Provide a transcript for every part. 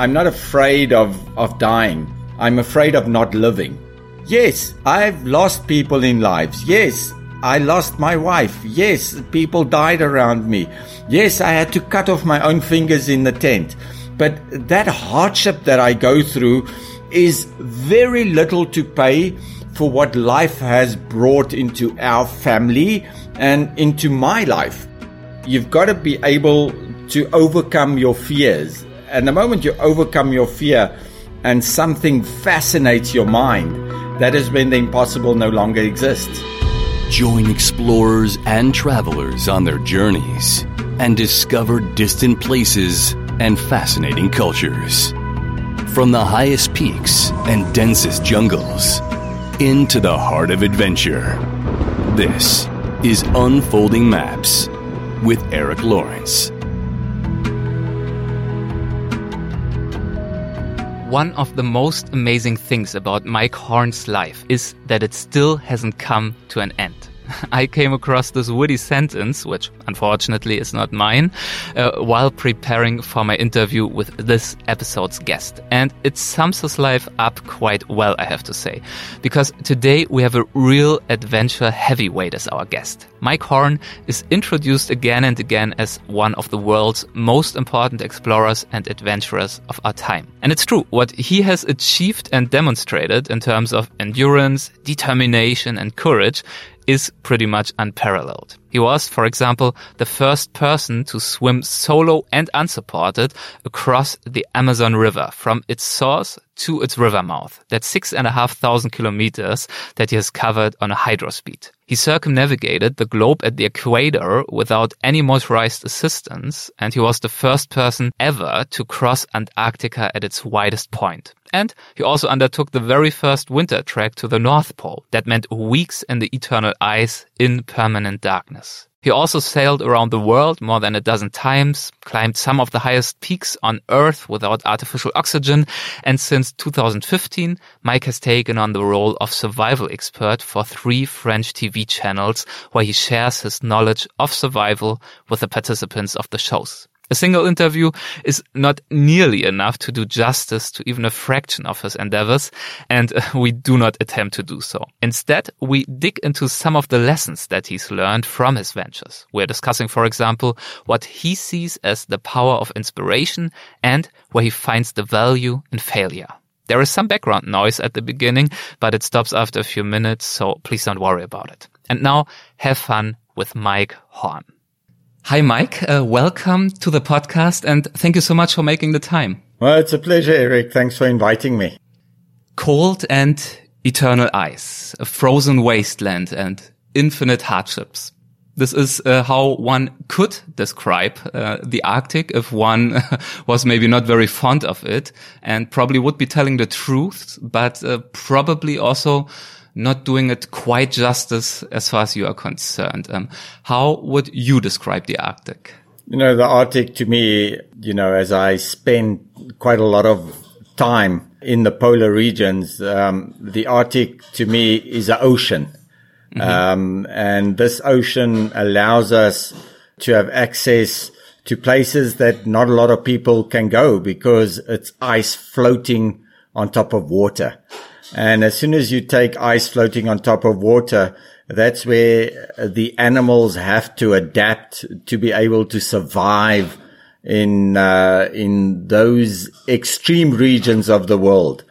I'm not afraid of, of dying. I'm afraid of not living. Yes, I've lost people in lives. Yes, I lost my wife. Yes, people died around me. Yes, I had to cut off my own fingers in the tent. But that hardship that I go through is very little to pay for what life has brought into our family and into my life. You've got to be able to overcome your fears. And the moment you overcome your fear and something fascinates your mind, that is when the impossible no longer exists. Join explorers and travelers on their journeys and discover distant places and fascinating cultures. From the highest peaks and densest jungles into the heart of adventure. This is Unfolding Maps with Eric Lawrence. One of the most amazing things about Mike Horn's life is that it still hasn't come to an end. I came across this witty sentence, which unfortunately is not mine, uh, while preparing for my interview with this episode's guest. And it sums his life up quite well, I have to say. Because today we have a real adventure heavyweight as our guest. Mike Horn is introduced again and again as one of the world's most important explorers and adventurers of our time. And it's true, what he has achieved and demonstrated in terms of endurance, determination, and courage is pretty much unparalleled. He was, for example, the first person to swim solo and unsupported across the Amazon River from its source to its river mouth. That's six and a half thousand kilometers that he has covered on a hydrospeed. He circumnavigated the globe at the equator without any motorized assistance, and he was the first person ever to cross Antarctica at its widest point. And he also undertook the very first winter trek to the North Pole. That meant weeks in the eternal ice in permanent darkness. He also sailed around the world more than a dozen times, climbed some of the highest peaks on Earth without artificial oxygen, and since 2015, Mike has taken on the role of survival expert for three French TV channels where he shares his knowledge of survival with the participants of the shows. A single interview is not nearly enough to do justice to even a fraction of his endeavors, and uh, we do not attempt to do so. Instead, we dig into some of the lessons that he's learned from his ventures. We're discussing, for example, what he sees as the power of inspiration and where he finds the value in failure. There is some background noise at the beginning, but it stops after a few minutes, so please don't worry about it. And now, have fun with Mike Horn. Hi, Mike. Uh, welcome to the podcast and thank you so much for making the time. Well, it's a pleasure, Eric. Thanks for inviting me. Cold and eternal ice, a frozen wasteland and infinite hardships. This is uh, how one could describe uh, the Arctic if one was maybe not very fond of it and probably would be telling the truth, but uh, probably also not doing it quite justice as far as you are concerned. Um, how would you describe the Arctic? You know, the Arctic to me, you know, as I spend quite a lot of time in the polar regions, um, the Arctic to me is an ocean. Mm-hmm. Um, and this ocean allows us to have access to places that not a lot of people can go because it's ice floating on top of water. And as soon as you take ice floating on top of water, that's where the animals have to adapt to be able to survive in uh, in those extreme regions of the world.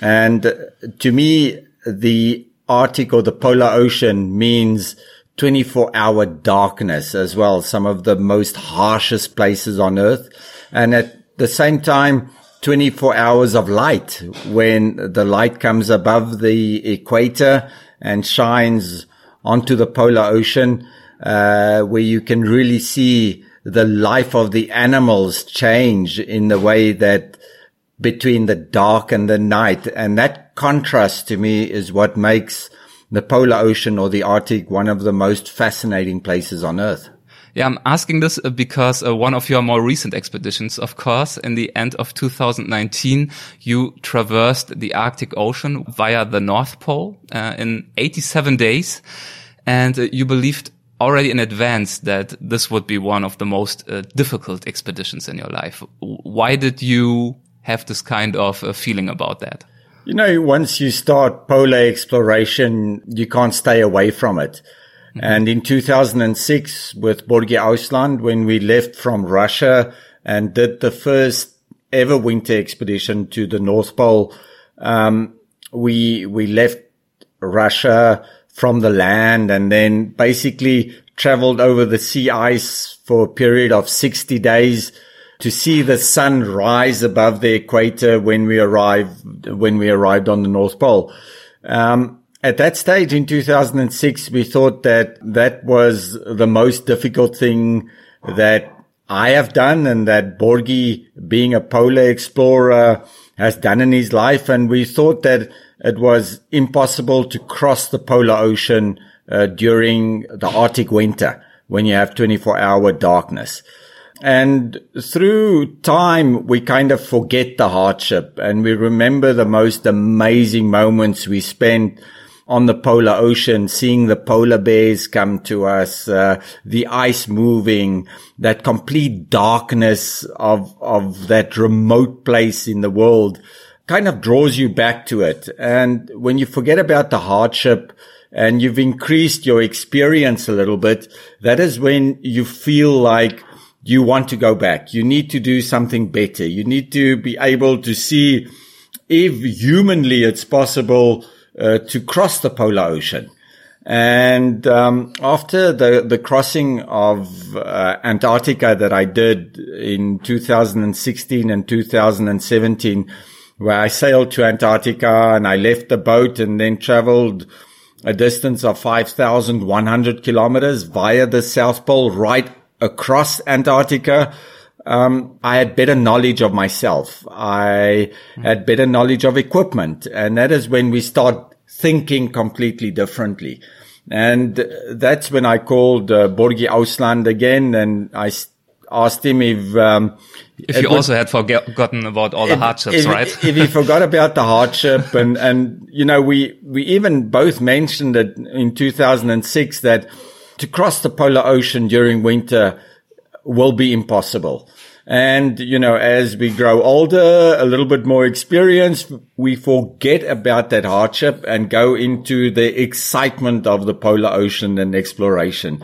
And to me, the Arctic or the polar ocean means 24 hour darkness as well. Some of the most harshest places on earth. And at the same time, 24 hours of light when the light comes above the equator and shines onto the polar ocean, uh, where you can really see the life of the animals change in the way that between the dark and the night. And that contrast to me is what makes the polar ocean or the Arctic one of the most fascinating places on earth. Yeah, I'm asking this uh, because uh, one of your more recent expeditions, of course, in the end of 2019, you traversed the Arctic Ocean via the North Pole uh, in 87 days. And uh, you believed already in advance that this would be one of the most uh, difficult expeditions in your life. Why did you have this kind of uh, feeling about that? You know, once you start polar exploration, you can't stay away from it. Mm-hmm. And in 2006 with Børge Ousland, when we left from Russia and did the first ever winter expedition to the North Pole, um, we, we left Russia from the land and then basically traveled over the sea ice for a period of 60 days to see the sun rise above the equator when we arrived, when we arrived on the North Pole. Um, at that stage in 2006, we thought that that was the most difficult thing that I have done and that Børge, being a polar explorer, has done in his life. And we thought that it was impossible to cross the polar ocean uh, during the Arctic winter when you have 24 hour darkness. And through time, we kind of forget the hardship and we remember the most amazing moments we spent on the polar ocean, seeing the polar bears come to us, uh, the ice moving, that complete darkness of, of that remote place in the world kind of draws you back to it. And when you forget about the hardship, and you've increased your experience a little bit, that is when you feel like you want to go back. You need to do something better. You need to be able to see if humanly it's possible uh, to cross the polar ocean. And um, after the the crossing of uh, Antarctica that I did in 2016 and 2017, where I sailed to Antarctica and I left the boat and then traveled a distance of 5,100 kilometers via the South Pole right across Antarctica. Um, I had better knowledge of myself. I had better knowledge of equipment. And that is when we start thinking completely differently. And that's when I called uh, Børge Ousland again and I asked him if um, if you also had forgotten about all the if, hardships, if, right? if he forgot about the hardship and and you know we we even both mentioned it in 2006 that to cross the polar ocean during winter will be impossible. And, you know, as we grow older, a little bit more experience, we forget about that hardship and go into the excitement of the polar ocean and exploration.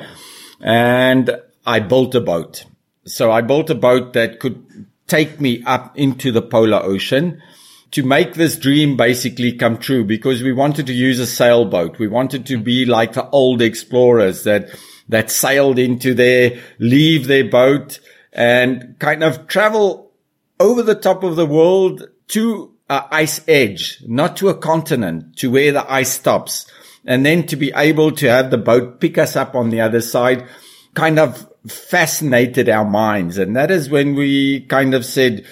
And I built a boat so I built a boat that could take me up into the polar ocean to make this dream basically come true because we wanted to use a sailboat. We wanted to be like the old explorers that, that sailed into there, leave their boat and kind of travel over the top of the world to a ice edge, not to a continent, to where the ice stops. And then to be able to have the boat pick us up on the other side, kind of fascinated our minds. And that is when we kind of said,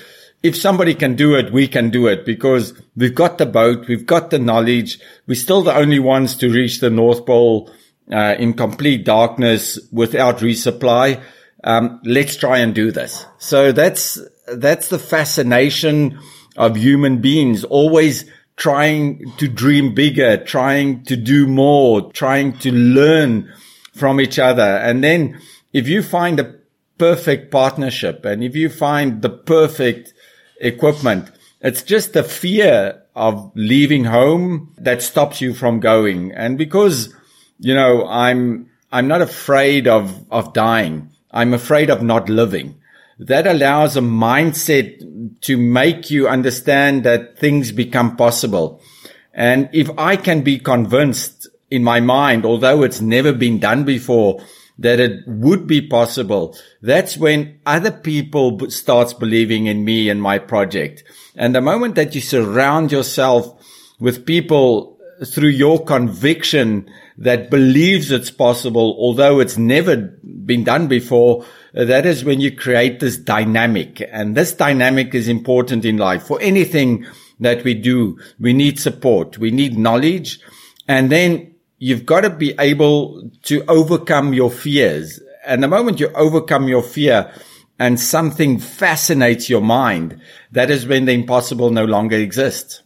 if somebody can do it, we can do it because we've got the boat, we've got the knowledge. We're still the only ones to reach the North Pole uh, in complete darkness without resupply. Um, let's try and do this. So that's that's the fascination of human beings, always trying to dream bigger, trying to do more, trying to learn from each other, and then if you find a perfect partnership and if you find the perfect equipment, it's just the fear of leaving home that stops you from going. And because, you know, I'm, I'm not afraid of, of dying. I'm afraid of not living. That allows a mindset to make you understand that things become possible. And if I can be convinced in my mind, although it's never been done before, that it would be possible, that's when other people starts believing in me and my project. And the moment that you surround yourself with people through your conviction that believes it's possible, although it's never been done before, uh, that is when you create this dynamic. And this dynamic is important in life. For anything that we do, we need support. We need knowledge. And then you've got to be able to overcome your fears. And the moment you overcome your fear and something fascinates your mind, that is when the impossible no longer exists.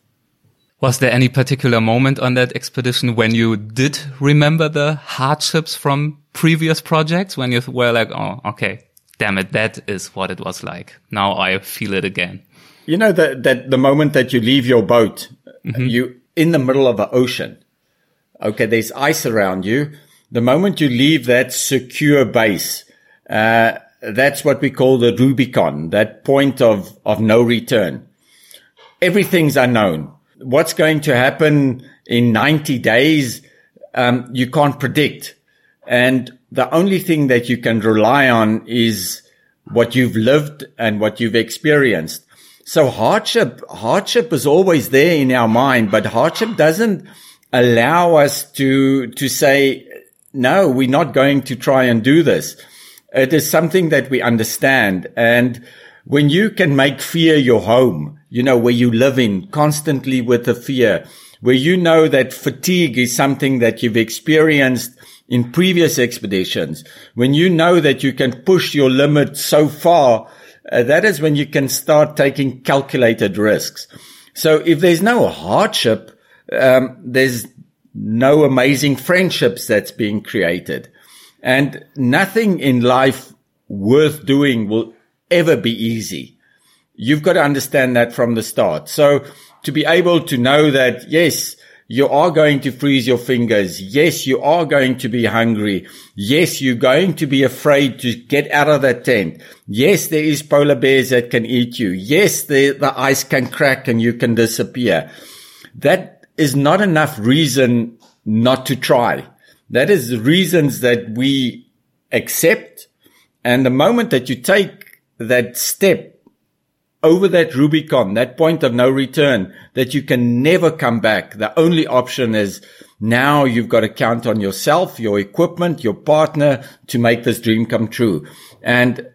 Was there any particular moment on that expedition when you did remember the hardships from previous projects when you were like, oh, okay, damn it, that is what it was like. Now I feel it again. You know that that the moment that you leave your boat, mm-hmm. you in the middle of the ocean. Okay, there's ice around you. The moment you leave that secure base, uh, that's what we call the Rubicon, that point of, of no return. Everything's unknown. What's going to happen in 90 days, um, you can't predict. And the only thing that you can rely on is what you've lived and what you've experienced. So hardship, hardship is always there in our mind, but hardship doesn't allow us to, to say, no, we're not going to try and do this. It is something that we understand. And when you can make fear your home, you know, where you live in constantly with the fear, where you know that fatigue is something that you've experienced in previous expeditions, when you know that you can push your limit so far uh, that is when you can start taking calculated risks. So if there's no hardship, um, there's no amazing friendships that's being created. And nothing in life worth doing will ever be easy. You've got to understand that from the start. So to be able to know that, yes, you are going to freeze your fingers. Yes, you are going to be hungry. Yes, you're going to be afraid to get out of that tent. Yes, there is polar bears that can eat you. Yes, the, the ice can crack and you can disappear. That is not enough reason not to try. That is the reasons that we accept. And the moment that you take that step over that Rubicon, that point of no return that you can never come back. The only option is now you've got to count on yourself, your equipment, your partner to make this dream come true. And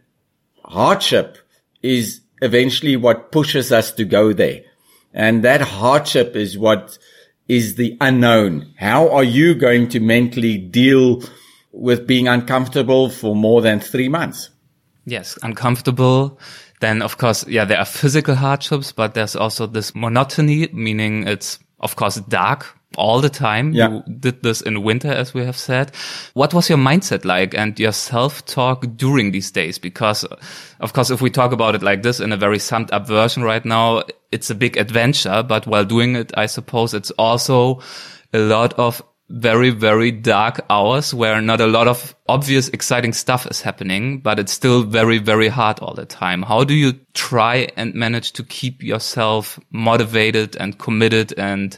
hardship is eventually what pushes us to go there. And that hardship is what is the unknown. How are you going to mentally deal with being uncomfortable for more than three months? Yes, uncomfortable then of course, yeah, there are physical hardships, but there's also this monotony, meaning it's of course dark all the time. Yeah. You did this in winter, as we have said. What was your mindset like and your self-talk during these days? Because, of course, if we talk about it like this in a very summed up version right now, it's a big adventure, but while doing it, I suppose it's also a lot of very, very dark hours where not a lot of obvious, exciting stuff is happening, but it's still very, very hard all the time. How do you try and manage to keep yourself motivated and committed and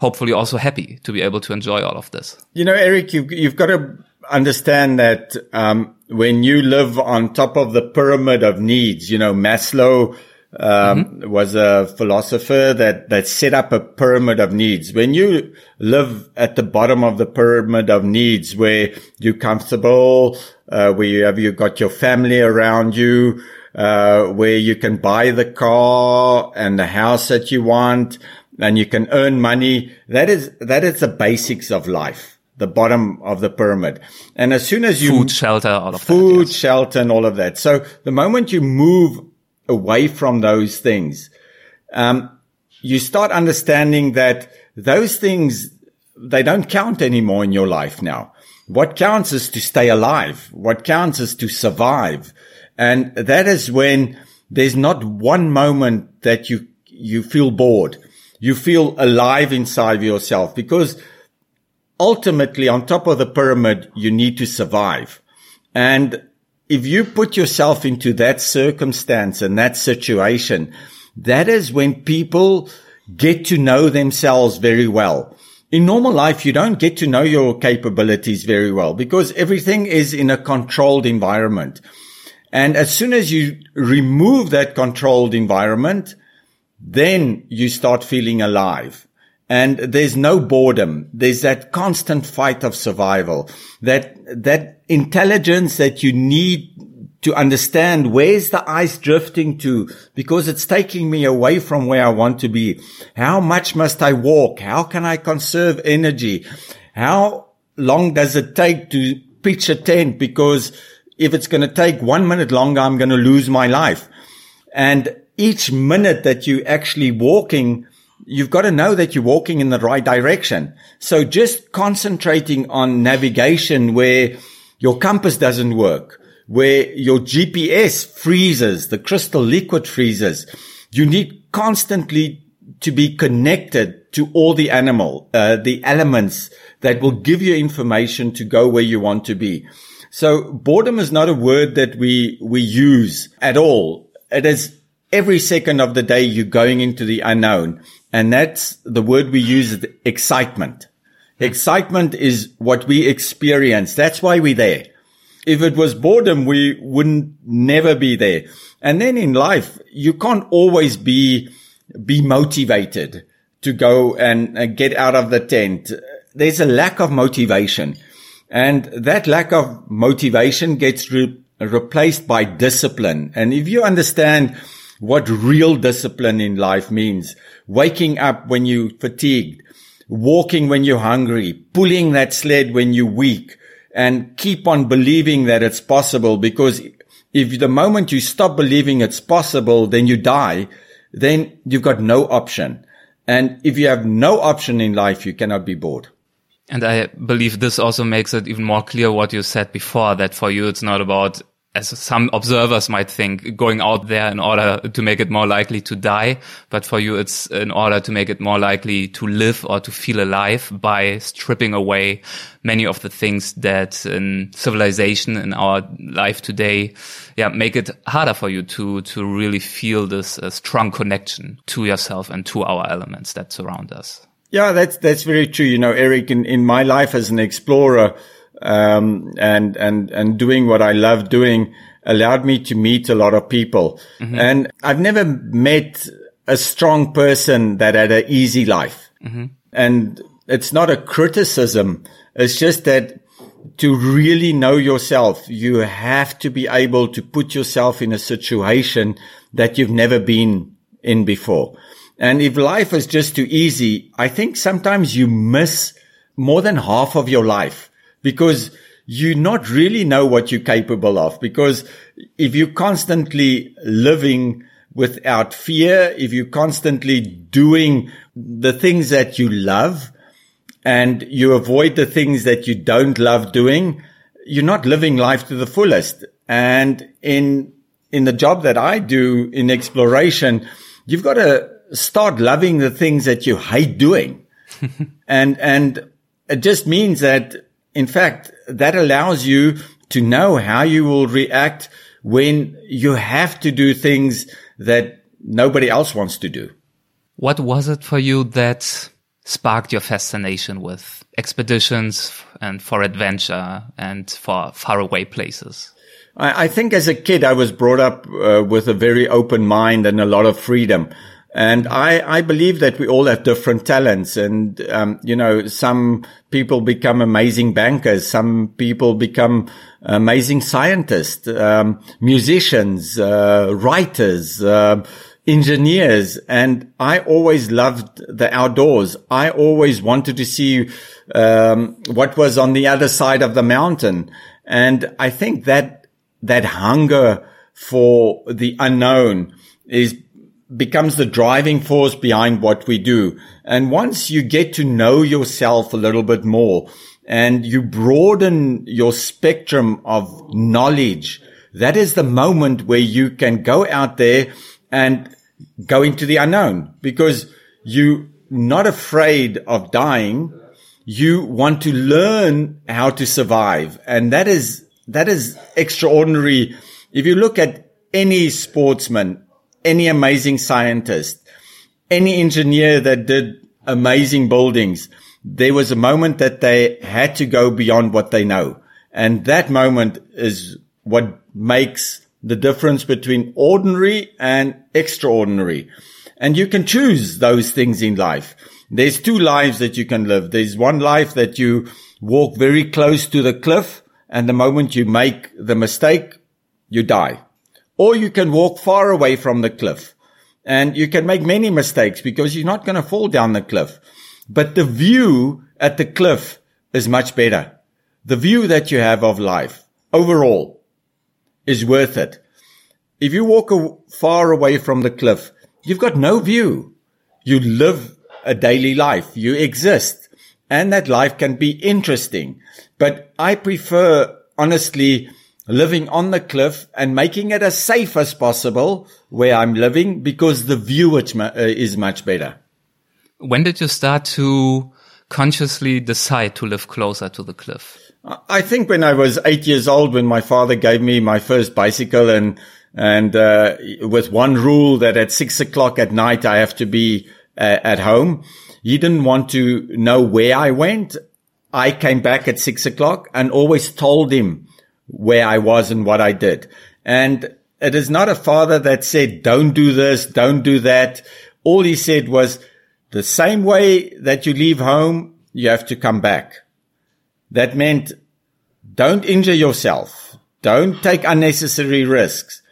hopefully also happy to be able to enjoy all of this? You know, Eric, you've, you've got to understand that, um, when you live on top of the pyramid of needs, you know, Maslow, um, mm-hmm. was a philosopher that, that set up a pyramid of needs. When you live at the bottom of the pyramid of needs where you're comfortable, uh, where you have, you got your family around you, uh, where you can buy the car and the house that you want and you can earn money. That is, that is the basics of life the bottom of the pyramid. And as soon as you food, shelter, all of food, that, yes. shelter, and all of that. So the moment you move away from those things, um, you start understanding that those things, they don't count anymore in your life now. What counts is to stay alive. What counts is to survive. And that is when there's not one moment that you, you feel bored. You feel alive inside yourself because ultimately on top of the pyramid, you need to survive. And if you put yourself into that circumstance and that situation, that is when people get to know themselves very well. In normal life, you don't get to know your capabilities very well because everything is in a controlled environment. And as soon as you remove that controlled environment, then you start feeling alive. And there's no boredom. There's that constant fight of survival, that, that intelligence that you need to understand where's the ice drifting to because it's taking me away from where I want to be. How much must I walk? How can I conserve energy? How long does it take to pitch a tent? Because if it's going to take one minute longer, I'm going to lose my life. And each minute that you actually walking, you've got to know that you're walking in the right direction. So just concentrating on navigation where your compass doesn't work, where your GPS freezes, the crystal liquid freezes. You need constantly to be connected to all the animal, uh, the elements that will give you information to go where you want to be. So boredom is not a word that we, we use at all. It is every second of the day you're going into the unknown. And that's the word we use excitement. Excitement is what we experience. That's why we're there. If it was boredom, we wouldn't never be there. And then in life, you can't always be, be motivated to go and, get out of the tent. There's a lack of motivation and that lack of motivation gets re- replaced by discipline. And if you understand what real discipline in life means, waking up when you're fatigued, walking when you're hungry, pulling that sled when you're weak, and keep on believing that it's possible because if the moment you stop believing it's possible, then you die, then you've got no option. And if you have no option in life, you cannot be bored. And I believe this also makes it even more clear what you said before, that for you, it's not about as some observers might think, going out there in order to make it more likely to die. But for you, it's in order to make it more likely to live or to feel alive by stripping away many of the things that in civilization in our life today, yeah, make it harder for you to, to really feel this uh, strong connection to yourself and to our elements that surround us. Yeah, that's, that's very true. You know, Eric, in, in my life as an explorer, um, and and and doing what I love doing allowed me to meet a lot of people. Mm-hmm. And I've never met a strong person that had an easy life. Mm-hmm. And it's not a criticism. It's just that to really know yourself, you have to be able to put yourself in a situation that you've never been in before. And if life is just too easy, I think sometimes you miss more than half of your life because you not really know what you're capable of. Because if you're constantly living without fear, if you're constantly doing the things that you love and you avoid the things that you don't love doing, you're not living life to the fullest. And in, in the job that I do in exploration, you've got to start loving the things that you hate doing. and, and it just means that in fact, that allows you to know how you will react when you have to do things that nobody else wants to do. What was it for you that sparked your fascination with expeditions and for adventure and for faraway places? I, I think as a kid, I was brought up uh, with a very open mind and a lot of freedom. And I, I believe that we all have different talents and, um, you know, some people become amazing bankers. Some people become amazing scientists, um, musicians, uh, writers, uh, engineers. And I always loved the outdoors. I always wanted to see, um, what was on the other side of the mountain. And I think that, that hunger for the unknown is becomes the driving force behind what we do. And once you get to know yourself a little bit more and you broaden your spectrum of knowledge, that is the moment where you can go out there and go into the unknown because you're not afraid of dying. You want to learn how to survive. And that is, that is extraordinary. If you look at any sportsman, any amazing scientist, any engineer that did amazing buildings, there was a moment that they had to go beyond what they know. And that moment is what makes the difference between ordinary and extraordinary. And you can choose those things in life. There's two lives that you can live. There's one life that you walk very close to the cliff and the moment you make the mistake, you die. Or you can walk far away from the cliff and you can make many mistakes because you're not going to fall down the cliff. But the view at the cliff is much better. The view that you have of life overall is worth it. If you walk far away from the cliff, you've got no view. You live a daily life. You exist and that life can be interesting. But I prefer honestly living on the cliff and making it as safe as possible where I'm living because the view uh, is much better. When did you start to consciously decide to live closer to the cliff? I think when I was eight years old, when my father gave me my first bicycle and, and, uh, with one rule that at six o'clock at night, I have to be uh, at home. He didn't want to know where I went. I came back at six o'clock and always told him where I was and what I did. And it is not a father that said, don't do this, don't do that. All he said was the same way that you leave home, you have to come back. That meant don't injure yourself. Don't take unnecessary risks.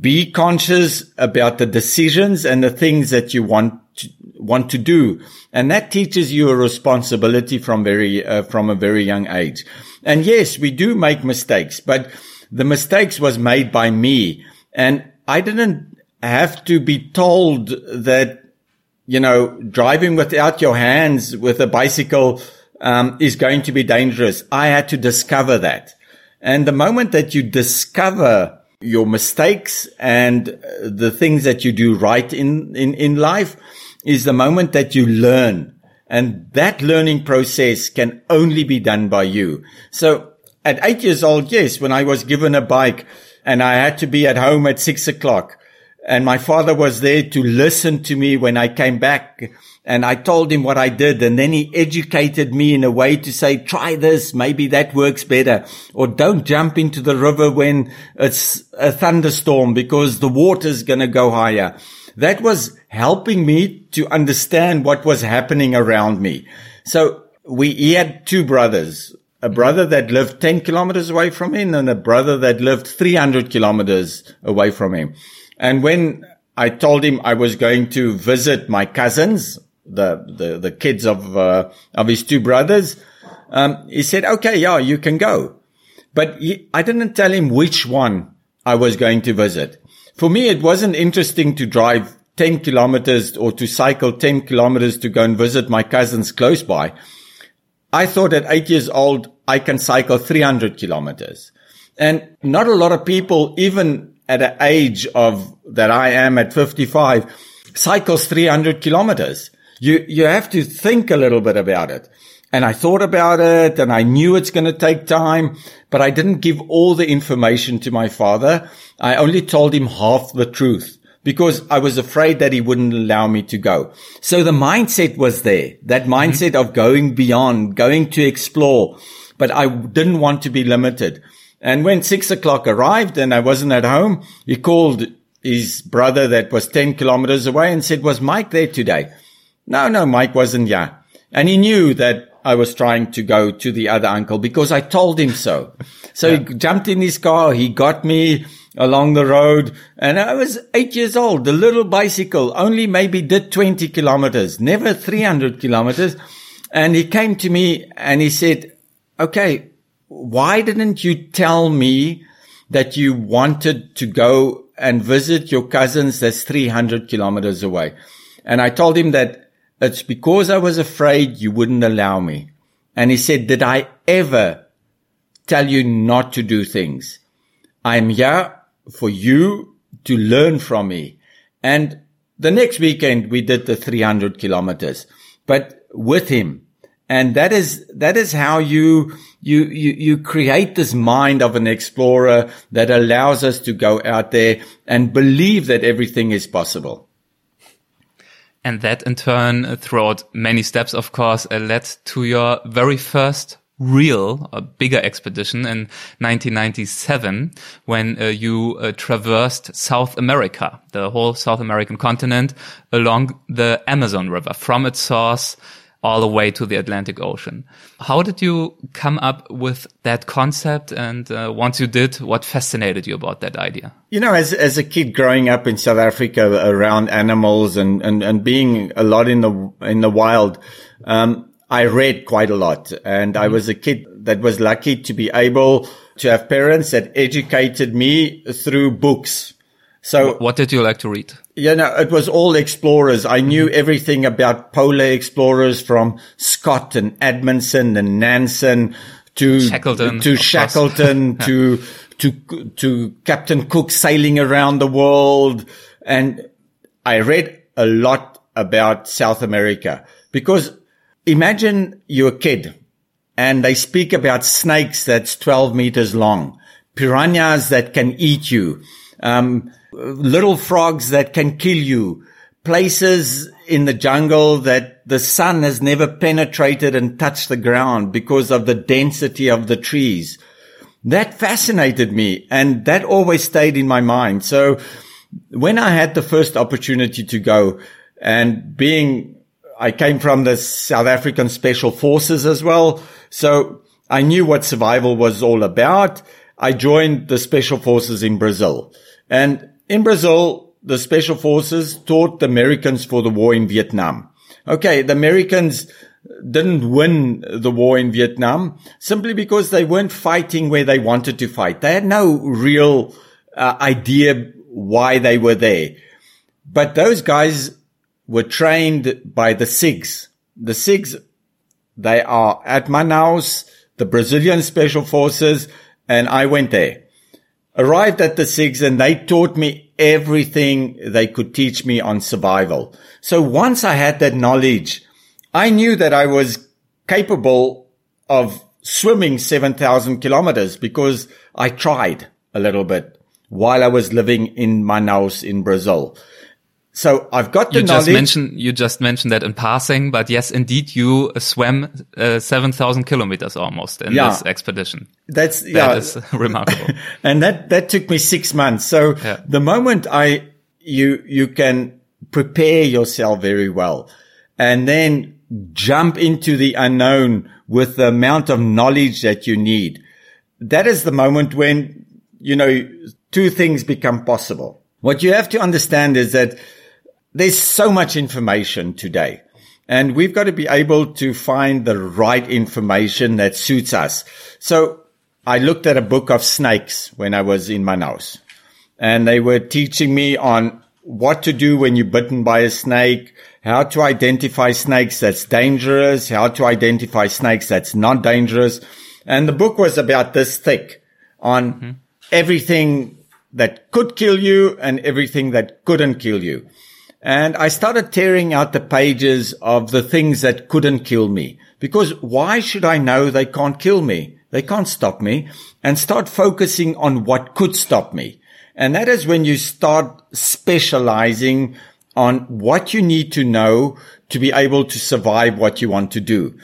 Be conscious about the decisions and the things that you want to, want to do. And that teaches you a responsibility from very, uh, from a very young age. And yes, we do make mistakes, but the mistakes was made by me and I didn't have to be told that, you know, driving without your hands with a bicycle um, is going to be dangerous. I had to discover that. And the moment that you discover your mistakes and the things that you do right in, in, in life is the moment that you learn. And that learning process can only be done by you. So at eight years old, yes, when I was given a bike and I had to be at home at six o'clock and my father was there to listen to me when I came back and I told him what I did. And then he educated me in a way to say, try this. Maybe that works better. Or don't jump into the river when it's a thunderstorm because the water's going to go higher. That was helping me to understand what was happening around me. So we, he had two brothers, a brother that lived 10 kilometers away from him and a brother that lived 300 kilometers away from him. And when I told him I was going to visit my cousins, the the, the kids of uh, of his two brothers. Um, he said, "Okay, yeah, you can go," but he, I didn't tell him which one I was going to visit. For me, it wasn't interesting to drive 10 kilometers or to cycle 10 kilometers to go and visit my cousins close by. I thought at eight years old, I can cycle 300 kilometers. And not a lot of people, even at an age of that I am at 55, cycles 300 kilometers you, you have to think a little bit about it. And I thought about it and I knew it's going to take time, but I didn't give all the information to my father. I only told him half the truth because I was afraid that he wouldn't allow me to go. So the mindset was there, that mm-hmm. mindset mm-hmm. of going beyond, going to explore, but I didn't want to be limited. And when six o'clock arrived and I wasn't at home, he called his brother that was 10 kilometers away and said, was Mike there today? No, no, Mike wasn't Yeah, And he knew that I was trying to go to the other uncle because I told him so. So yeah. he jumped in his car. He got me along the road and I was eight years old. The little bicycle only maybe did 20 kilometers, never 300 kilometers. And he came to me and he said, okay, why didn't you tell me that you wanted to go and visit your cousins that's 300 kilometers away? And I told him that it's because I was afraid you wouldn't allow me. And he said, did I ever tell you not to do things? I'm here for you to learn from me. And the next weekend we did the 300 kilometers, but with him. And that is, that is how you, you, you, you create this mind of an explorer that allows us to go out there and believe that everything is possible. And that in turn, throughout many steps, of course, uh, led to your very first real uh, bigger expedition in 1997 when uh, you uh, traversed South America, the whole South American continent along the Amazon River. From its source all the way to the Atlantic Ocean. How did you come up with that concept? And uh, once you did, what fascinated you about that idea? You know, as, as a kid growing up in South Africa around animals and, and, and being a lot in the, in the wild, um, I read quite a lot and mm -hmm. I was a kid that was lucky to be able to have parents that educated me through books. So what did you like to read? Yeah, no, it was all explorers. I knew mm-hmm. everything about polar explorers from Scott and Amundsen and Nansen to Shackleton, to. Shackleton, to to to Captain Cook sailing around the world, and I read a lot about South America because imagine you're a kid and they speak about snakes that's 12 meters long, piranhas that can eat you, um, little frogs that can kill you, places in the jungle that the sun has never penetrated and touched the ground because of the density of the trees. That fascinated me and that always stayed in my mind. So when I had the first opportunity to go and being I came from the South African Special Forces as well. So I knew what survival was all about. I joined the Special Forces in Brazil. And in Brazil, the Special Forces taught the Americans for the war in Vietnam. Okay, the Americans didn't win the war in Vietnam simply because they weren't fighting where they wanted to fight. They had no real uh, idea why they were there. But those guys were trained by the CIGS. The CIGS, they are at Manaus, the Brazilian Special Forces, and I went there. Arrived at the CIGS and they taught me everything they could teach me on survival. So once I had that knowledge, I knew that I was capable of swimming 7,000 kilometers because I tried a little bit while I was living in Manaus in Brazil. So I've got the you knowledge. just mentioned you just mentioned that in passing, but yes, indeed, you swam uh, seven thousand kilometers almost in Yeah. this expedition. That's That yeah, is remarkable. and that that took me six months. So Yeah. the moment I you you can prepare yourself very well, and then jump into the unknown with the amount of knowledge that you need. That is the moment when you know two things become possible. What you have to understand is that there's so much information today. And we've got to be able to find the right information that suits us. So I looked at a book of snakes when I was in Manaus and they were teaching me on what to do when you're bitten by a snake, how to identify snakes that's dangerous, how to identify snakes that's not dangerous. And the book was about this thick on mm-hmm. everything that could kill you and everything that couldn't kill you. And I started tearing out the pages of the things that couldn't kill me because why should I know they can't kill me? They can't stop me and start focusing on what could stop me. And that is when you start specializing on what you need to know to be able to survive what you want to do.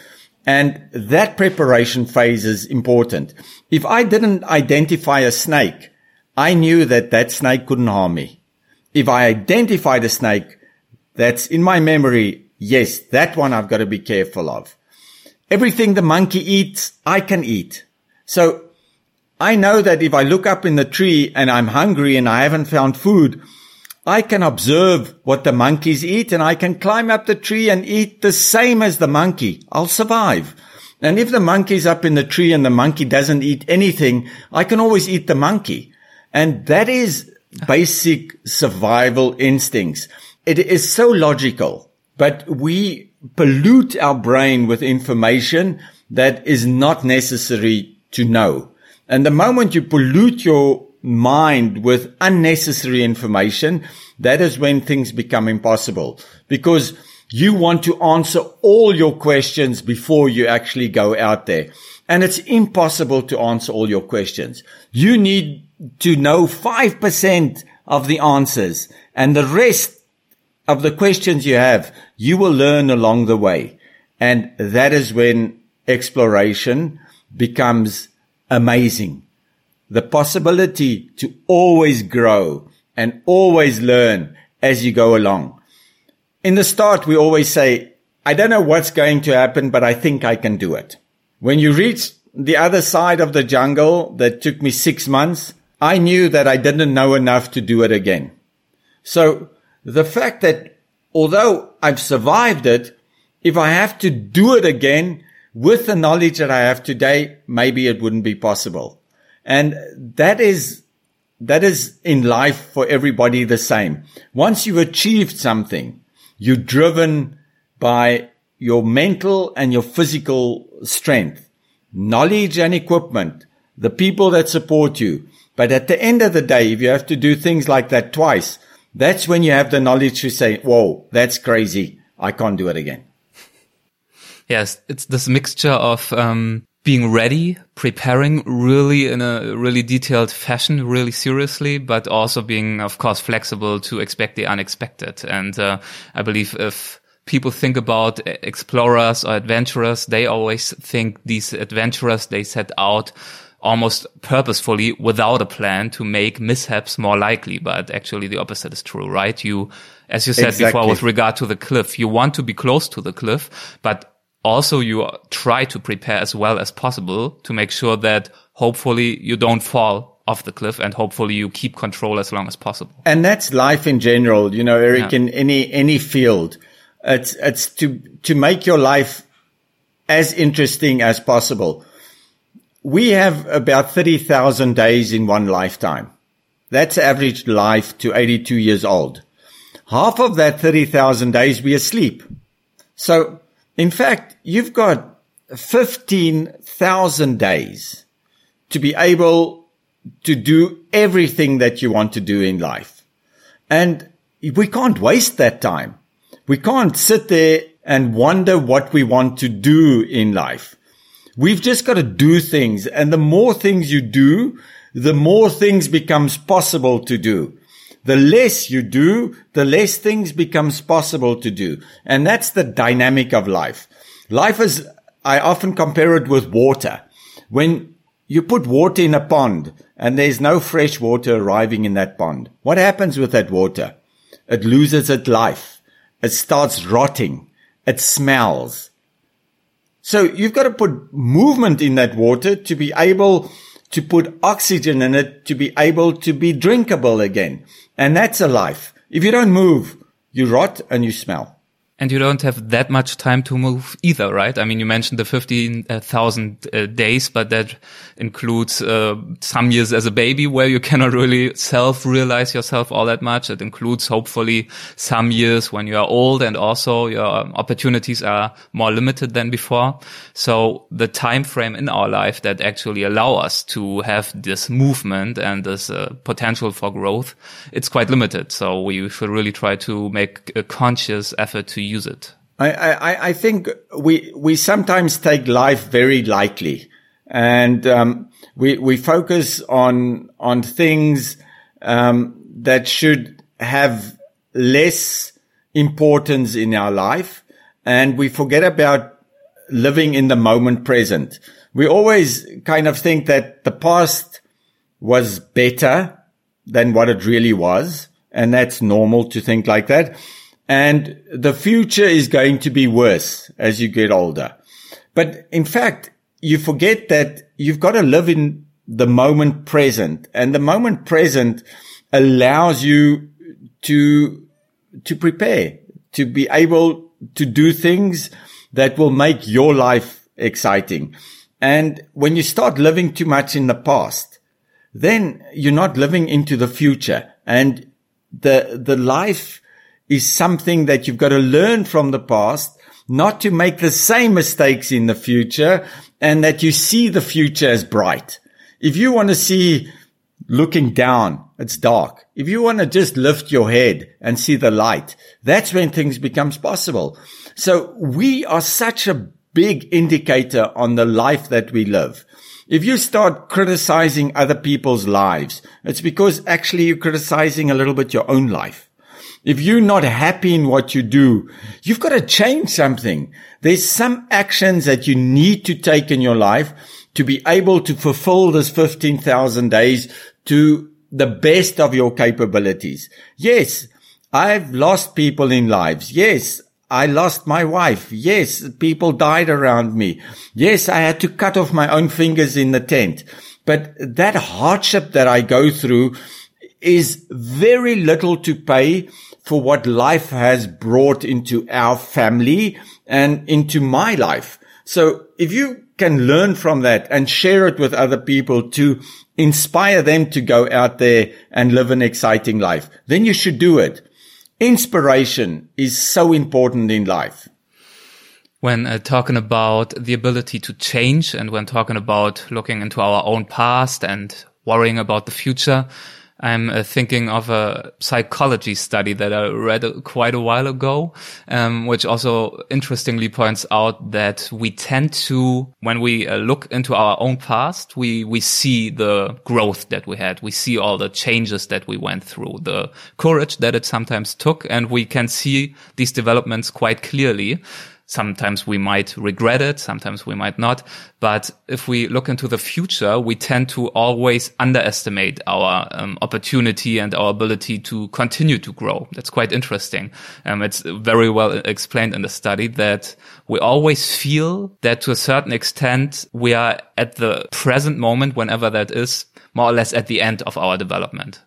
And that preparation phase is important. If I didn't identify a snake, I knew that that snake couldn't harm me. If I identify the snake that's in my memory, yes, that one I've got to be careful of. Everything the monkey eats, I can eat. So I know that if I look up in the tree and I'm hungry and I haven't found food, I can observe what the monkeys eat and I can climb up the tree and eat the same as the monkey. I'll survive. And if the monkey's up in the tree and the monkey doesn't eat anything, I can always eat the monkey. And that is Uh-huh. basic survival instincts. It is so logical, but we pollute our brain with information that is not necessary to know. And the moment you pollute your mind with unnecessary information, that is when things become impossible because you want to answer all your questions before you actually go out there. And it's impossible to answer all your questions. You need to know 5% of the answers and the rest of the questions you have, you will learn along the way. And that is when exploration becomes amazing. The possibility to always grow and always learn as you go along. In the start, we always say, I don't know what's going to happen, but I think I can do it. When you reach the other side of the jungle that took me six months, I knew that I didn't know enough to do it again. So the fact that although I've survived it, if I have to do it again with the knowledge that I have today, maybe it wouldn't be possible. And that is, that is in life for everybody the same. Once you've achieved something, you're driven by your mental and your physical strength. knowledge and equipment, the people that support you. But at the end of the day, if you have to do things like that twice, that's when you have the knowledge to say, whoa, that's crazy. I can't do it again. Yes, it's this mixture of um, being ready, preparing really in a really detailed fashion, really seriously, but also being, of course, flexible to expect the unexpected. And uh, I believe if people think about explorers or adventurers, they always think these adventurers, they set out almost purposefully without a plan to make mishaps more likely. But actually the opposite is true, right? You, as you said exactly. before, with regard to the cliff, you want to be close to the cliff, but also you try to prepare as well as possible to make sure that hopefully you don't fall off the cliff and hopefully you keep control as long as possible. And that's life in general, you know, Eric, yeah. in any, any field. It's, it's to, to make your life as interesting as possible. We have about 30,000 days in one lifetime. That's average life to 82 years old. Half of that 30,000 days we asleep. So in fact, you've got 15,000 days to be able to do everything that you want to do in life. And we can't waste that time. We can't sit there and wonder what we want to do in life. We've just got to do things. And the more things you do, the more things becomes possible to do. The less you do, the less things becomes possible to do. And that's the dynamic of life. Life is, I often compare it with water. When you put water in a pond and there's no fresh water arriving in that pond, what happens with that water? It loses its life. It starts rotting. It smells. So you've got to put movement in that water to be able to put oxygen in it to be able to be drinkable again. And that's a life. If you don't move, you rot and you smell. And you don't have that much time to move either, right? I mean, you mentioned the 15,000 uh, days, but that includes uh, some years as a baby where you cannot really self-realize yourself all that much. It includes hopefully some years when you are old and also your opportunities are more limited than before. So the time frame in our life that actually allow us to have this movement and this uh, potential for growth, it's quite limited. So we should really try to make a conscious effort to use it? I, I, I think we, we sometimes take life very lightly and, um, we, we focus on, on things, um, that should have less importance in our life and we forget about living in the moment present. We always kind of think that the past was better than what it really was. And that's normal to think like that. And the future is going to be worse as you get older. But in fact, you forget that you've got to live in the moment present and the moment present allows you to, to prepare, to be able to do things that will make your life exciting. And when you start living too much in the past, then you're not living into the future and the, the life is something that you've got to learn from the past, not to make the same mistakes in the future and that you see the future as bright. If you want to see looking down, it's dark. If you want to just lift your head and see the light, that's when things becomes possible. So we are such a big indicator on the life that we live. If you start criticizing other people's lives, it's because actually you're criticizing a little bit your own life. If you're not happy in what you do, you've got to change something. There's some actions that you need to take in your life to be able to fulfill this 15,000 days to the best of your capabilities. Yes, I've lost people in lives. Yes, I lost my wife. Yes, people died around me. Yes, I had to cut off my own fingers in the tent. But that hardship that I go through is very little to pay for what life has brought into our family and into my life. So if you can learn from that and share it with other people to inspire them to go out there and live an exciting life, then you should do it. Inspiration is so important in life. when uh, talking about the ability to change and when talking about looking into our own past and worrying about the future, I'm uh, thinking of a psychology study that I read quite a while ago, um, which also interestingly points out that we tend to, when we uh, look into our own past, we, we see the growth that we had. We see all the changes that we went through, the courage that it sometimes took, and we can see these developments quite clearly. Sometimes we might regret it. Sometimes we might not. But if we look into the future, we tend to always underestimate our um, opportunity and our ability to continue to grow. That's quite interesting. Um, it's very well explained in the study that we always feel that to a certain extent, we are at the present moment, whenever that is, more or less at the end of our development.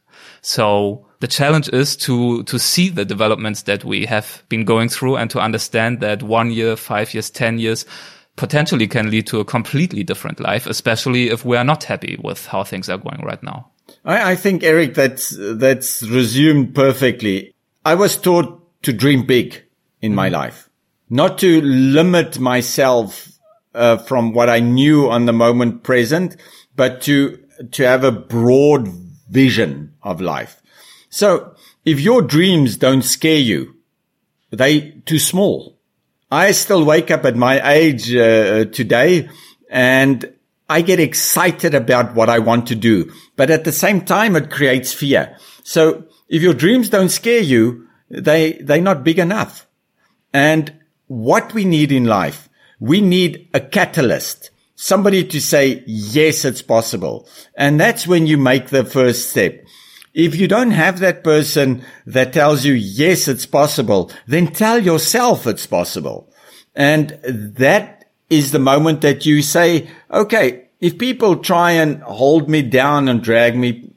So the challenge is to, to see the developments that we have been going through and to understand that one year, five years, 10 years potentially can lead to a completely different life, especially if we are not happy with how things are going right now. I, I think, Eric, that's, that's resumed perfectly. I was taught to dream big in mm my mm-hmm. life, not to limit myself uh, from what I knew on the moment present, but to, to have a broad vision of life. So if your dreams don't scare you, they too small. I still wake up at my age uh, today and I get excited about what I want to do, but at the same time, it creates fear. So if your dreams don't scare you, they, they're not big enough. And what we need in life, we need a catalyst, somebody to say, yes, it's possible. And that's when you make the first step. If you don't have that person that tells you, yes, it's possible, then tell yourself it's possible. And that is the moment that you say, okay, if people try and hold me down and drag me,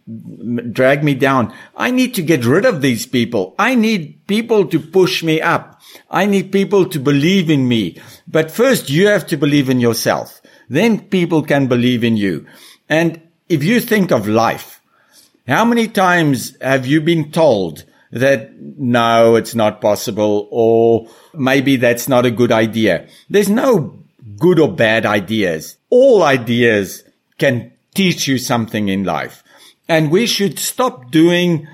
drag me down, I need to get rid of these people. I need people to push me up. I need people to believe in me. But first you have to believe in yourself. Then people can believe in you. And if you think of life, how many times have you been told that no, it's not possible or maybe that's not a good idea? There's no good or bad ideas. All ideas can teach you something in life. And we should stop doing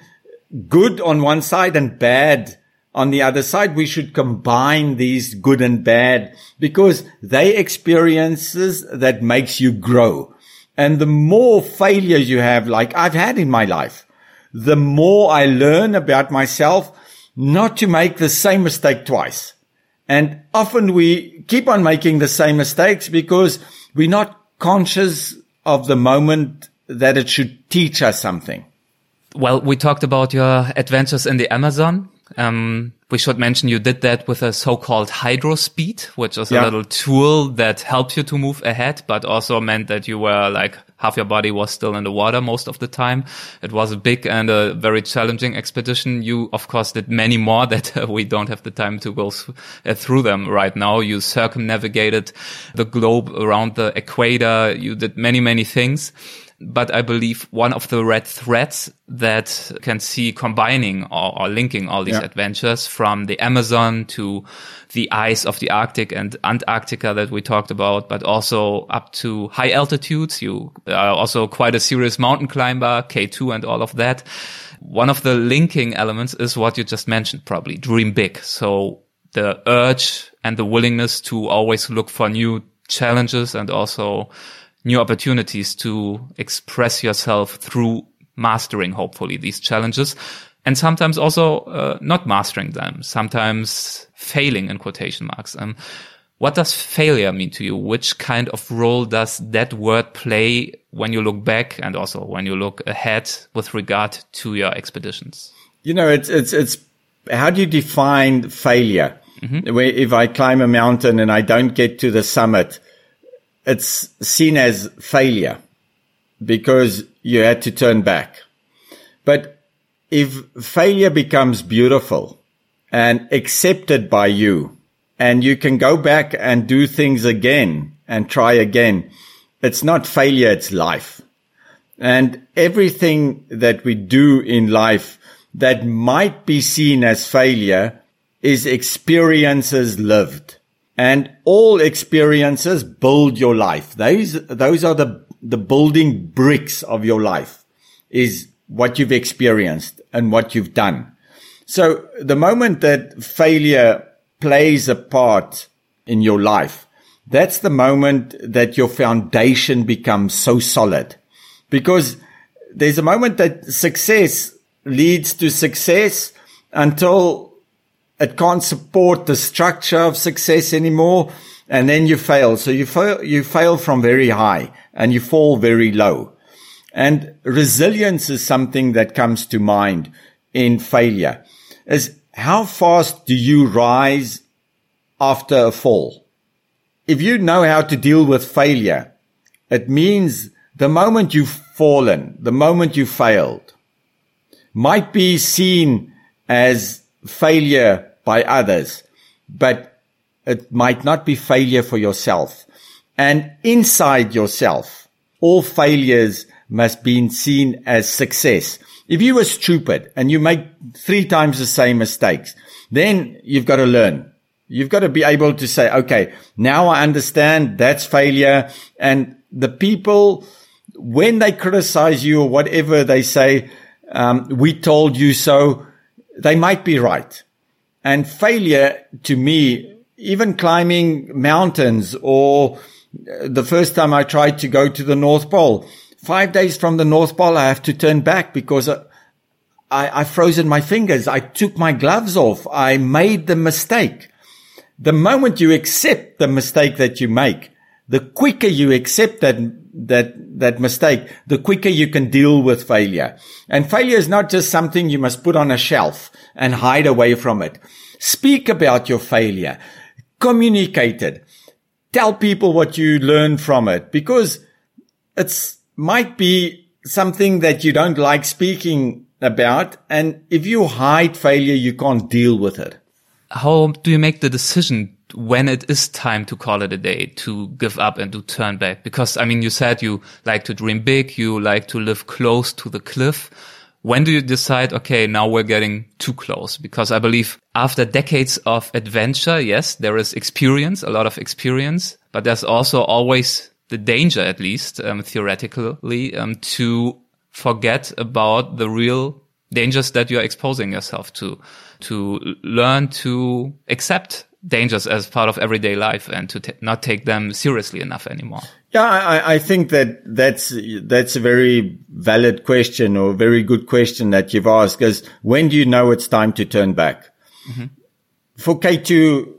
good on one side and bad on the other side. We should combine these good and bad because they experiences that makes you grow. And the more failures you have, like I've had in my life, the more I learn about myself not to make the same mistake twice. And often we keep on making the same mistakes because we're not conscious of the moment that it should teach us something. Well, we talked about your adventures in the Amazon. Um, we should mention you did that with a so-called hydro speed, which is yeah. a little tool that helps you to move ahead, but also meant that you were like half your body was still in the water most of the time. It was a big and a very challenging expedition. You, of course, did many more that uh, we don't have the time to go th uh, through them right now. You circumnavigated the globe around the equator. You did many, many things but I believe one of the red threads that can see combining or, or linking all these yeah. adventures from the Amazon to the ice of the Arctic and Antarctica that we talked about, but also up to high altitudes. You are also quite a serious mountain climber, K2 and all of that. One of the linking elements is what you just mentioned, probably dream big. So the urge and the willingness to always look for new challenges and also new opportunities to express yourself through mastering, hopefully, these challenges. And sometimes also uh, not mastering them, sometimes failing in quotation marks. Um, what does failure mean to you? Which kind of role does that word play when you look back and also when you look ahead with regard to your expeditions? You know, it's, it's, it's, how do you define failure? Mm-hmm. If I climb a mountain and I don't get to the summit, it's seen as failure because you had to turn back. But if failure becomes beautiful and accepted by you and you can go back and do things again and try again, it's not failure, it's life. And everything that we do in life that might be seen as failure is experiences lived. And all experiences build your life. Those, those are the, the building bricks of your life is what you've experienced and what you've done. So the moment that failure plays a part in your life, that's the moment that your foundation becomes so solid because there's a moment that success leads to success until it can't support the structure of success anymore. And then you fail. So you fail, you fail from very high and you fall very low. And resilience is something that comes to mind in failure is how fast do you rise after a fall? If you know how to deal with failure, it means the moment you've fallen, the moment you failed might be seen as failure by others, but it might not be failure for yourself. And inside yourself, all failures must be seen as success. If you were stupid and you make three times the same mistakes, then you've got to learn. You've got to be able to say, okay, now I understand that's failure. And the people, when they criticize you or whatever they say, um, we told you so, they might be right. And failure to me, even climbing mountains or uh, the first time I tried to go to the North Pole, five days from the North Pole, I have to turn back because uh, I, I frozen my fingers. I took my gloves off. I made the mistake. The moment you accept the mistake that you make, the quicker you accept that, that, that mistake, the quicker you can deal with failure. And failure is not just something you must put on a shelf and hide away from it. Speak about your failure. Communicate it. Tell people what you learned from it because it's might be something that you don't like speaking about. And if you hide failure, you can't deal with it. How do you make the decision when it is time to call it a day, to give up and to turn back? Because, I mean, you said you like to dream big, you like to live close to the cliff. When do you decide, okay, now we're getting too close? Because I believe after decades of adventure, yes, there is experience, a lot of experience, but there's also always the danger, at least, um, theoretically, um, to forget about the real dangers that you're exposing yourself to, to learn to accept dangers as part of everyday life and to not take them seriously enough anymore? Yeah, I, I, think that that's that's a very valid question or a very good question that you've asked. Because when do you know it's time to turn back? Mm-hmm. For K2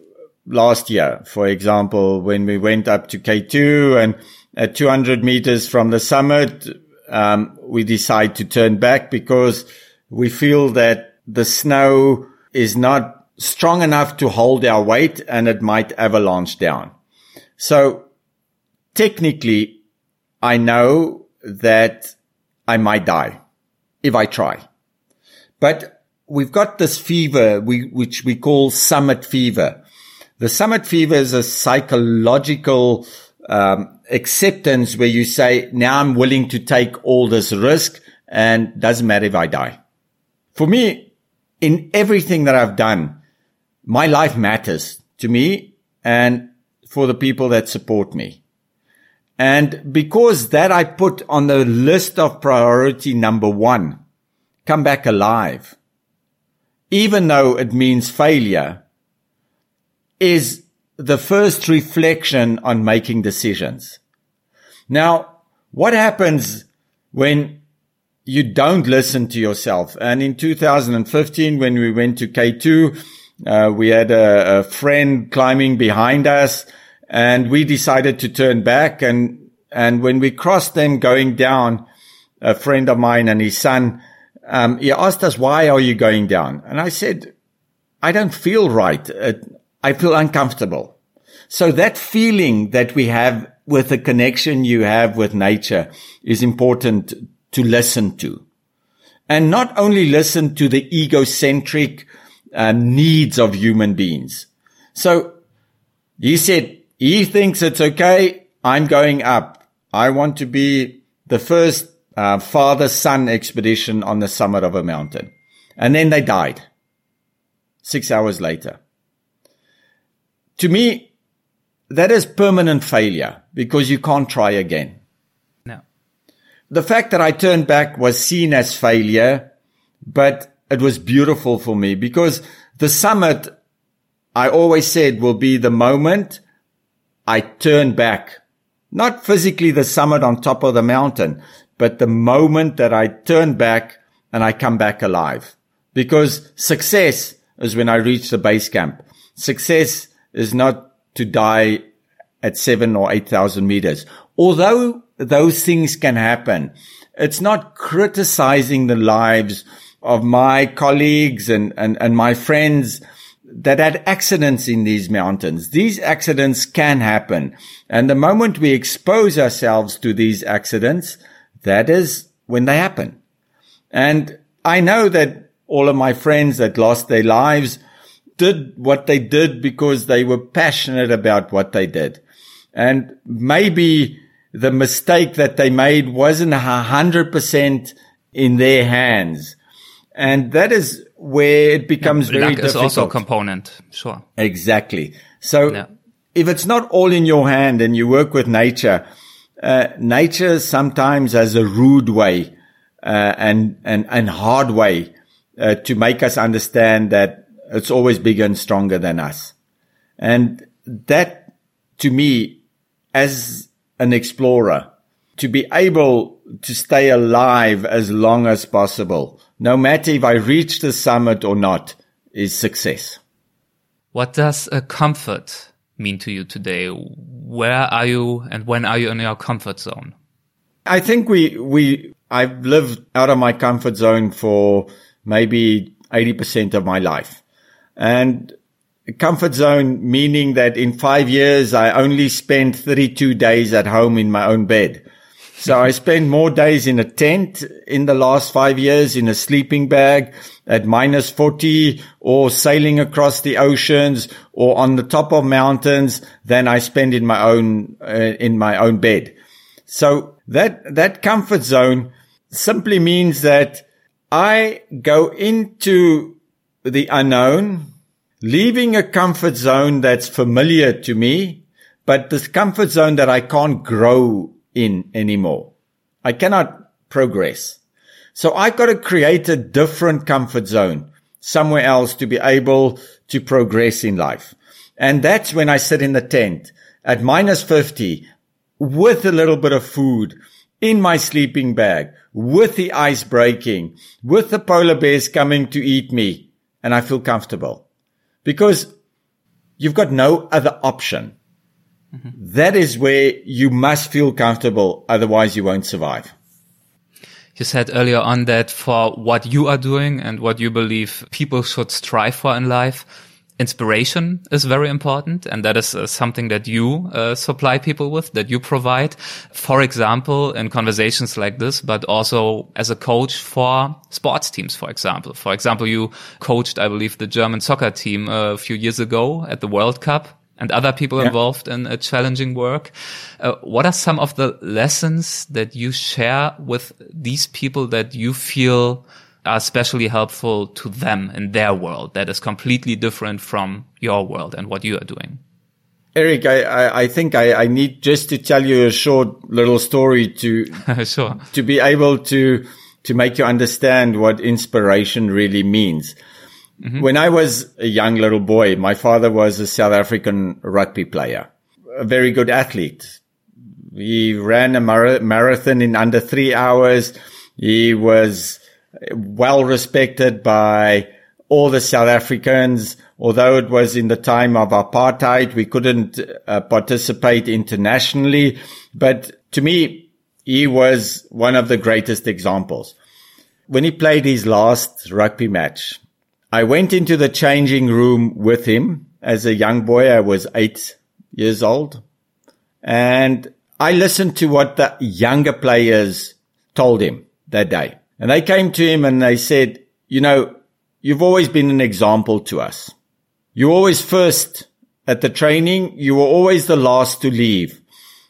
last year, for example, when we went up to K2 and at 200 meters from the summit, um, we decide to turn back because we feel that the snow is not strong enough to hold our weight and it might avalanche down. So technically, I know that I might die if I try, but we've got this fever, we, which we call summit fever. The summit fever is a psychological um, acceptance where you say, now I'm willing to take all this risk and doesn't matter if I die. For me, in everything that I've done, my life matters to me and for the people that support me. And because that I put on the list of priority number one, come back alive, even though it means failure, is the first reflection on making decisions. Now, what happens when you don't listen to yourself? And in 2015, when we went to K2, uh, we had a, a, friend climbing behind us and we decided to turn back. And, and when we crossed them going down, a friend of mine and his son, um, he asked us, why are you going down? And I said, I don't feel right. I feel uncomfortable. So that feeling that we have with the connection you have with nature is important to listen to and not only listen to the egocentric uh, needs of human beings. So he said, he thinks it's okay. I'm going up. I want to be the first uh, father son expedition on the summit of a mountain. And then they died six hours later. To me, that is permanent failure because you can't try again. No. The fact that I turned back was seen as failure, but it was beautiful for me because the summit, I always said will be the moment I turn back, not physically the summit on top of the mountain, but the moment that I turn back and I come back alive because success is when I reach the base camp. Success is not to die at seven or 8,000 meters. Although those things can happen, it's not criticizing the lives of my colleagues and, and, and my friends that had accidents in these mountains. These accidents can happen. And the moment we expose ourselves to these accidents, that is when they happen. And I know that all of my friends that lost their lives did what they did because they were passionate about what they did. And maybe the mistake that they made wasn't a hundred percent in their hands. And that is where it becomes yeah, very luck difficult. is also a component. Sure. Exactly. So Yeah. if it's not all in your hand and you work with nature, uh, nature sometimes has a rude way, uh, and, and, and hard way, uh, to make us understand that it's always bigger and stronger than us. And that to me, as an explorer, to be able to stay alive as long as possible, no matter if I reach the summit or not, is success. What does a comfort mean to you today? Where are you and when are you in your comfort zone? I think we, we, I've lived out of my comfort zone for maybe 80% of my life. And comfort zone meaning that in five years, I only spent 32 days at home in my own bed. So I spent more days in a tent in the last five years in a sleeping bag at minus 40 or sailing across the oceans or on the top of mountains than I spend in my own, uh, in my own bed. So that, that comfort zone simply means that I go into the unknown, leaving a comfort zone that's familiar to me, but this comfort zone that I can't grow in anymore. I cannot progress. So I've got to create a different comfort zone somewhere else to be able to progress in life. And that's when I sit in the tent at minus 50 with a little bit of food in my sleeping bag, with the ice breaking, with the polar bears coming to eat me. And I feel comfortable because you've got no other option. That is where you must feel comfortable. Otherwise you won't survive. You said earlier on that for what you are doing and what you believe people should strive for in life, inspiration is very important. And that is uh, something that you uh, supply people with, that you provide. For example, in conversations like this, but also as a coach for sports teams, for example. For example, you coached, I believe, the German soccer team uh, a few years ago at the World Cup and other people Yeah. involved in uh, challenging work. Uh, what are some of the lessons that you share with these people that you feel are especially helpful to them in their world that is completely different from your world and what you are doing? Eric, I, I, I think I, I need just to tell you a short little story to, sure. to be able to, to make you understand what inspiration really means. When I was a young little boy, my father was a South African rugby player, a very good athlete. He ran a mar- marathon in under three hours. He was well respected by all the South Africans. Although it was in the time of apartheid, we couldn't uh, participate internationally. But to me, he was one of the greatest examples. When he played his last rugby match, I went into the changing room with him as a young boy. I was eight years old and I listened to what the younger players told him that day. And they came to him and they said, you know, you've always been an example to us. You always first at the training. You were always the last to leave.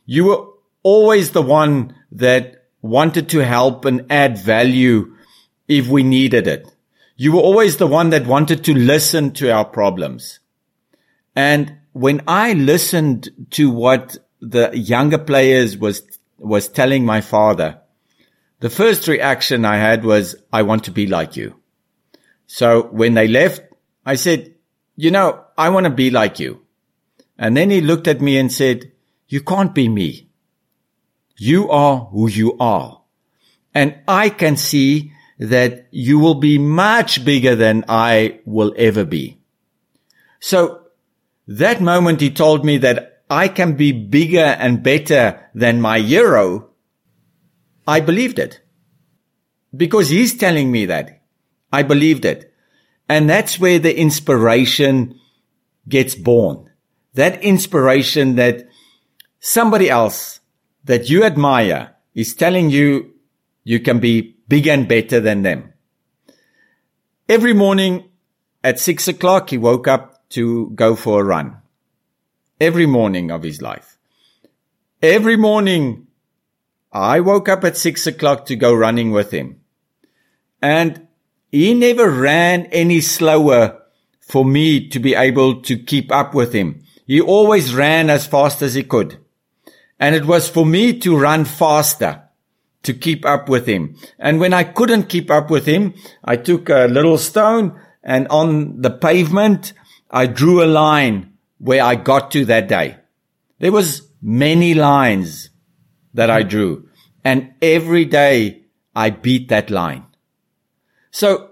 You were always the one that wanted to help and add value if we needed it. You were always the one that wanted to listen to our problems. And when I listened to what the younger players was, was telling my father, the first reaction I had was, I want to be like you. So when they left, I said, you know, I want to be like you. And then he looked at me and said, you can't be me. You are who you are. And I can see that you will be much bigger than I will ever be. So that moment he told me that I can be bigger and better than my hero. I believed it because he's telling me that I believed it. And that's where the inspiration gets born. That inspiration that somebody else that you admire is telling you you can be bigger and better than them. Every morning at six o'clock, he woke up to go for a run. Every morning of his life. Every morning, I woke up at six o'clock to go running with him. And he never ran any slower for me to be able to keep up with him. He always ran as fast as he could. And it was for me to run faster to keep up with him. And when I couldn't keep up with him, I took a little stone and on the pavement, I drew a line where I got to that day. There was many lines that I drew and every day I beat that line. So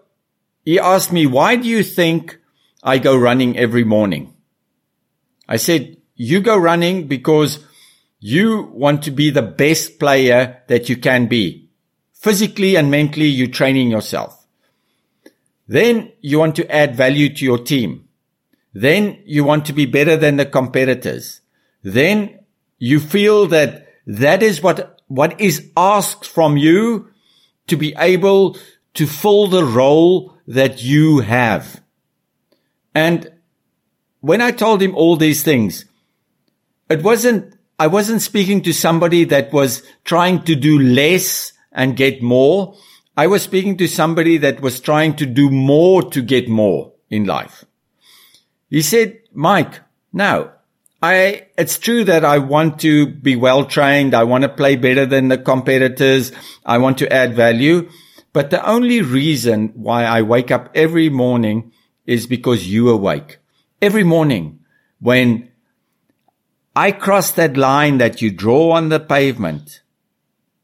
he asked me, why do you think I go running every morning? I said, you go running because you want to be the best player that you can be. Physically and mentally, you're training yourself. Then you want to add value to your team. Then you want to be better than the competitors. Then you feel that that is what, what is asked from you to be able to fill the role that you have. And when I told him all these things, it wasn't, I wasn't speaking to somebody that was trying to do less and get more. I was speaking to somebody that was trying to do more to get more in life. He said, Mike, now I, it's true that I want to be well trained. I want to play better than the competitors. I want to add value. But the only reason why I wake up every morning is because you awake. Every morning when I cross that line that you draw on the pavement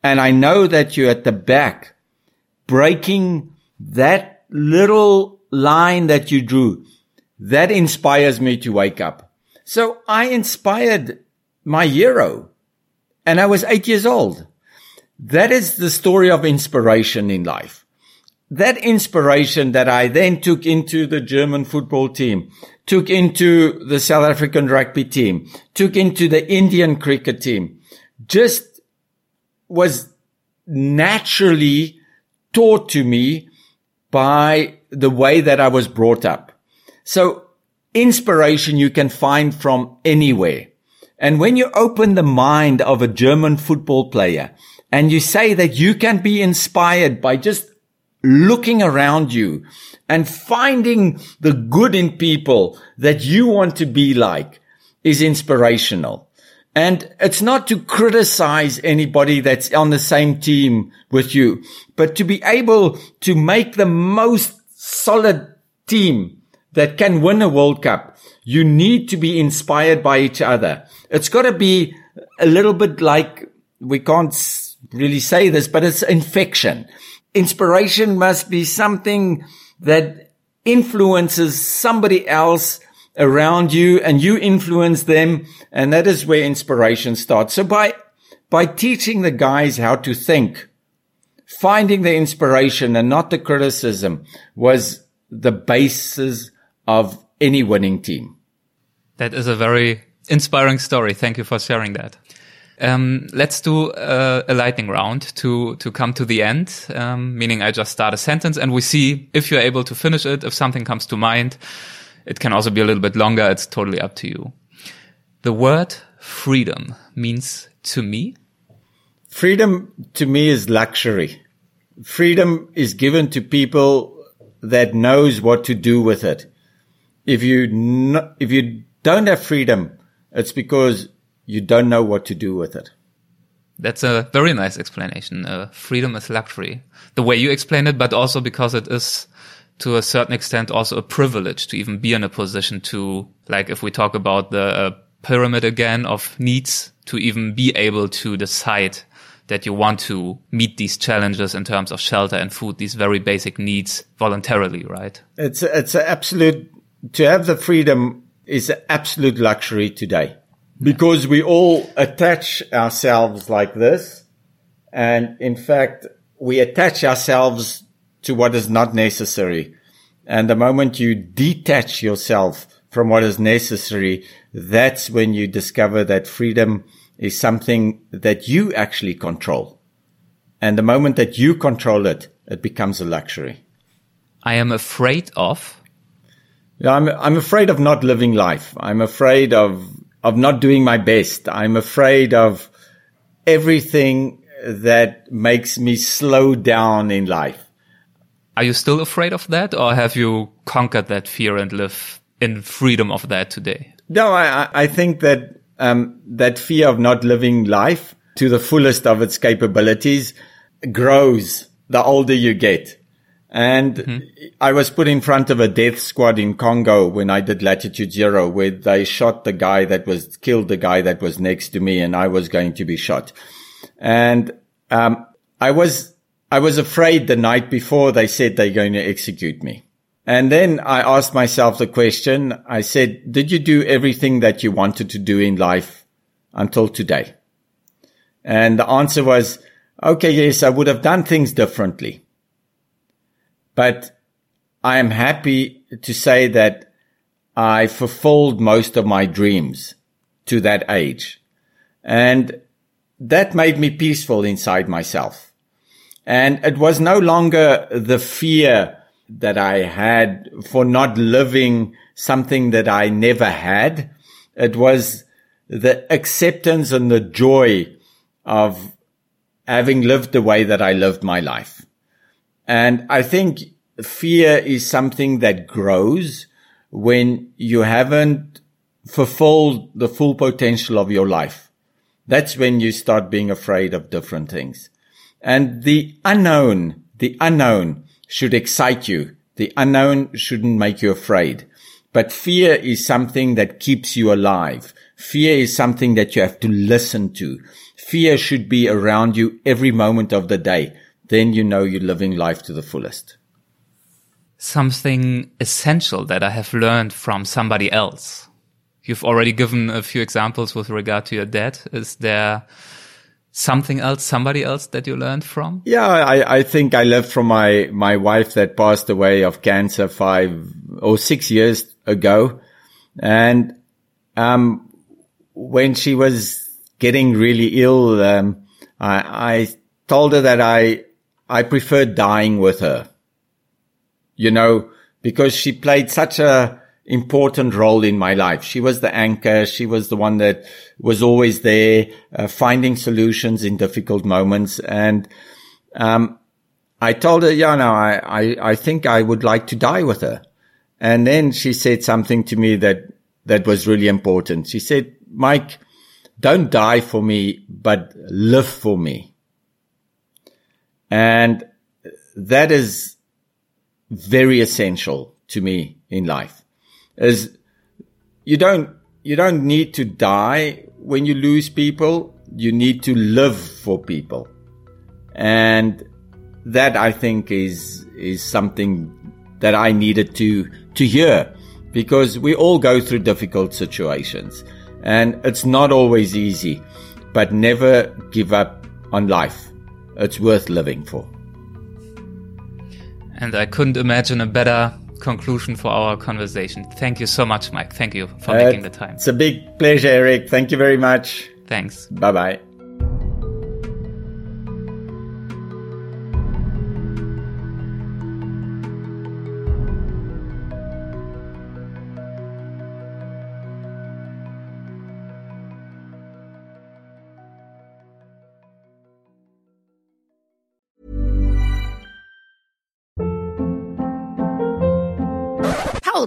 and I know that you're at the back breaking that little line that you drew, that inspires me to wake up. So I inspired my hero and I was eight years old. That is the story of inspiration in life. That inspiration that I then took into the German football team, took into the South African rugby team, took into the Indian cricket team, just was naturally taught to me by the way that I was brought up. So inspiration you can find from anywhere. And when you open the mind of a German football player and you say that you can be inspired by just looking around you and finding the good in people that you want to be like is inspirational. And it's not to criticize anybody that's on the same team with you, but to be able to make the most solid team that can win a World Cup. You need to be inspired by each other. It's got to be a little bit like we can't really say this, but it's infection. Inspiration must be something that influences somebody else around you and you influence them. And that is where inspiration starts. So by, by teaching the guys how to think, finding the inspiration and not the criticism was the basis of any winning team. That is a very inspiring story. Thank you for sharing that. Um, let's do uh, a lightning round to to come to the end. Um, meaning, I just start a sentence and we see if you're able to finish it. If something comes to mind, it can also be a little bit longer. It's totally up to you. The word freedom means to me. Freedom to me is luxury. Freedom is given to people that knows what to do with it. If you if you don't have freedom, it's because you don't know what to do with it. That's a very nice explanation. Uh, freedom is luxury. The way you explain it, but also because it is to a certain extent also a privilege to even be in a position to, like, if we talk about the uh, pyramid again of needs, to even be able to decide that you want to meet these challenges in terms of shelter and food, these very basic needs voluntarily, right? It's, it's an absolute, to have the freedom is an absolute luxury today because we all attach ourselves like this. And in fact, we attach ourselves to what is not necessary. And the moment you detach yourself from what is necessary, that's when you discover that freedom is something that you actually control. And the moment that you control it, it becomes a luxury. I am afraid of. Yeah, I'm, I'm afraid of not living life. I'm afraid of of not doing my best. I'm afraid of everything that makes me slow down in life. Are you still afraid of that or have you conquered that fear and live in freedom of that today? No, I, I think that, um, that fear of not living life to the fullest of its capabilities grows the older you get. And mm-hmm. I was put in front of a death squad in Congo when I did latitude zero, where they shot the guy that was killed the guy that was next to me and I was going to be shot. And, um, I was, I was afraid the night before they said they're going to execute me. And then I asked myself the question. I said, did you do everything that you wanted to do in life until today? And the answer was, okay, yes, I would have done things differently. But I am happy to say that I fulfilled most of my dreams to that age. And that made me peaceful inside myself. And it was no longer the fear that I had for not living something that I never had. It was the acceptance and the joy of having lived the way that I lived my life. And I think fear is something that grows when you haven't fulfilled the full potential of your life. That's when you start being afraid of different things. And the unknown, the unknown should excite you. The unknown shouldn't make you afraid. But fear is something that keeps you alive. Fear is something that you have to listen to. Fear should be around you every moment of the day then you know you're living life to the fullest. Something essential that I have learned from somebody else. You've already given a few examples with regard to your dad. Is there something else, somebody else that you learned from? Yeah, I, I think I learned from my, my wife that passed away of cancer five or six years ago. And, um, when she was getting really ill, um, I, I told her that I, I prefer dying with her. You know, because she played such a important role in my life. She was the anchor. She was the one that was always there, uh, finding solutions in difficult moments. And, um, I told her, yeah, no, I, I, I think I would like to die with her. And then she said something to me that, that was really important. She said, Mike, don't die for me, but live for me. And that is very essential to me in life is you don't, you don't need to die when you lose people. You need to live for people. And that I think is, is something that I needed to, to hear because we all go through difficult situations and it's not always easy, but never give up on life it's worth living for. And I couldn't imagine a better conclusion for our conversation. Thank you so much, Mike. Thank you for uh, making the time. It's a big pleasure, Eric. Thank you very much. Thanks. Bye bye.